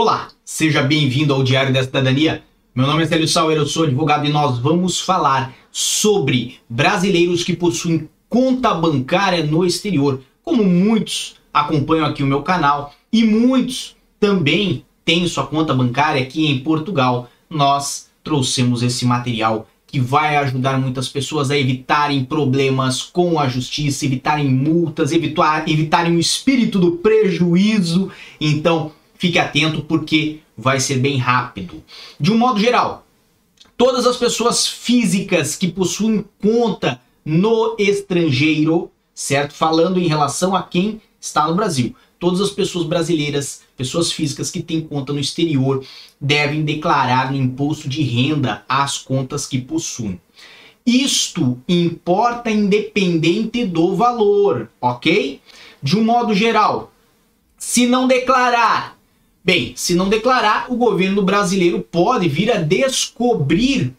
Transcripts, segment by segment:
Olá, seja bem-vindo ao Diário da Cidadania. Meu nome é Célio Sauer, eu sou advogado e nós vamos falar sobre brasileiros que possuem conta bancária no exterior. Como muitos acompanham aqui o meu canal e muitos também têm sua conta bancária aqui em Portugal, nós trouxemos esse material que vai ajudar muitas pessoas a evitarem problemas com a justiça, evitarem multas, evitar, evitarem o espírito do prejuízo. Então, fique atento porque vai ser bem rápido. De um modo geral, todas as pessoas físicas que possuem conta no estrangeiro, certo? Falando em relação a quem está no Brasil. Todas as pessoas brasileiras, pessoas físicas que têm conta no exterior, devem declarar no imposto de renda as contas que possuem. Isto importa independente do valor, ok? De um modo geral, se não declarar, bem, se não declarar, o governo brasileiro pode vir a descobrir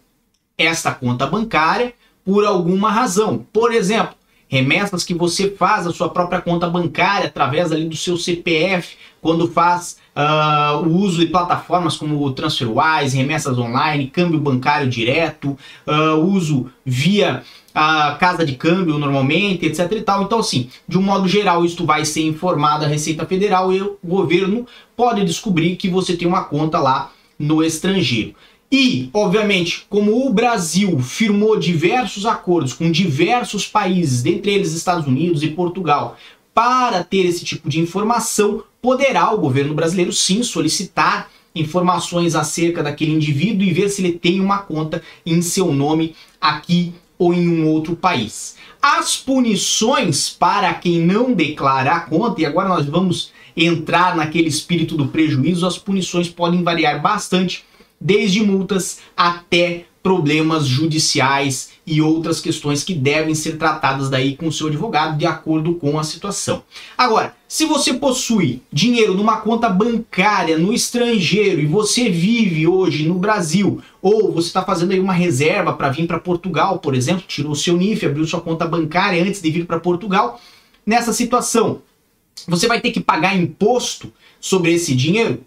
esta conta bancária por alguma razão. Por exemplo, remessas que você faz a sua própria conta bancária através ali do seu CPF, quando faz uh, o uso de plataformas como TransferWise, remessas online, câmbio bancário direto, uh, uso via a casa de câmbio normalmente, etc e tal. Então, assim, de um modo geral, isto vai ser informado à Receita Federal e o governo pode descobrir que você tem uma conta lá no estrangeiro. E, obviamente, como o Brasil firmou diversos acordos com diversos países, dentre eles Estados Unidos e Portugal, para ter esse tipo de informação, poderá o governo brasileiro sim solicitar informações acerca daquele indivíduo e ver se ele tem uma conta em seu nome aqui ou em um outro país. As punições para quem não declara a conta, e agora nós vamos entrar naquele espírito do prejuízo, as punições podem variar bastante desde multas até problemas judiciais e outras questões que devem ser tratadas daí com o seu advogado de acordo com a situação. Agora, se você possui dinheiro numa conta bancária no estrangeiro e você vive hoje no Brasil, ou você está fazendo aí uma reserva para vir para Portugal, por exemplo, tirou seu NIF, abriu sua conta bancária antes de vir para Portugal, nessa situação, você vai ter que pagar imposto sobre esse dinheiro?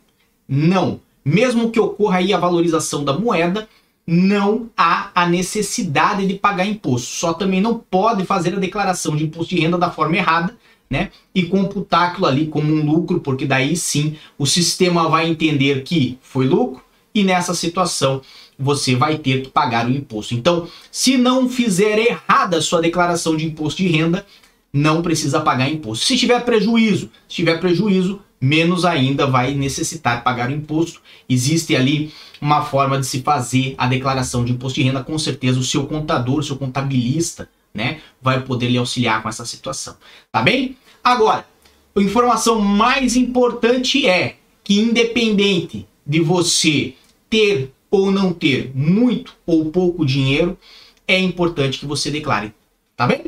Não mesmo que ocorra aí a valorização da moeda, não há a necessidade de pagar imposto. Só também não pode fazer a declaração de imposto de renda da forma errada, né? E computar aquilo ali como um lucro, porque daí sim o sistema vai entender que foi lucro e nessa situação você vai ter que pagar o imposto. Então, se não fizer errada a sua declaração de imposto de renda, não precisa pagar imposto. Se tiver prejuízo, se tiver prejuízo, menos ainda vai necessitar pagar o imposto. Existe ali uma forma de se fazer a declaração de imposto de renda, com certeza o seu contador, o seu contabilista, né, vai poder lhe auxiliar com essa situação. Tá bem? Agora, a informação mais importante é que independente de você ter ou não ter muito ou pouco dinheiro, é importante que você declare. Tá bem?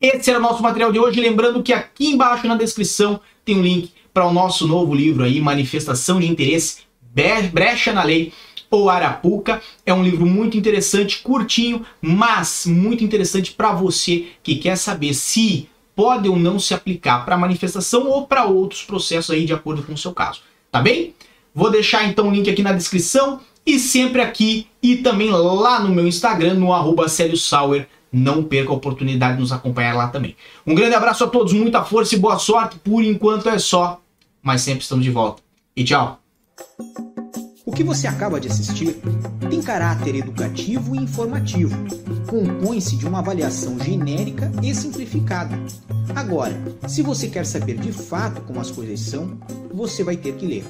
Esse era o nosso material de hoje. Lembrando que aqui embaixo na descrição tem um link para o nosso novo livro aí, Manifestação de Interesse, Brecha na Lei ou Arapuca. É um livro muito interessante, curtinho, mas muito interessante para você que quer saber se pode ou não se aplicar para manifestação ou para outros processos aí de acordo com o seu caso. Tá bem? Vou deixar então o link aqui na descrição e sempre aqui e também lá no meu Instagram, no arroba Sauer. Não perca a oportunidade de nos acompanhar lá também. Um grande abraço a todos, muita força e boa sorte. Por enquanto é só mas sempre estamos de volta. E tchau! O que você acaba de assistir tem caráter educativo e informativo. Compõe-se de uma avaliação genérica e simplificada. Agora, se você quer saber de fato como as coisas são, você vai ter que ler.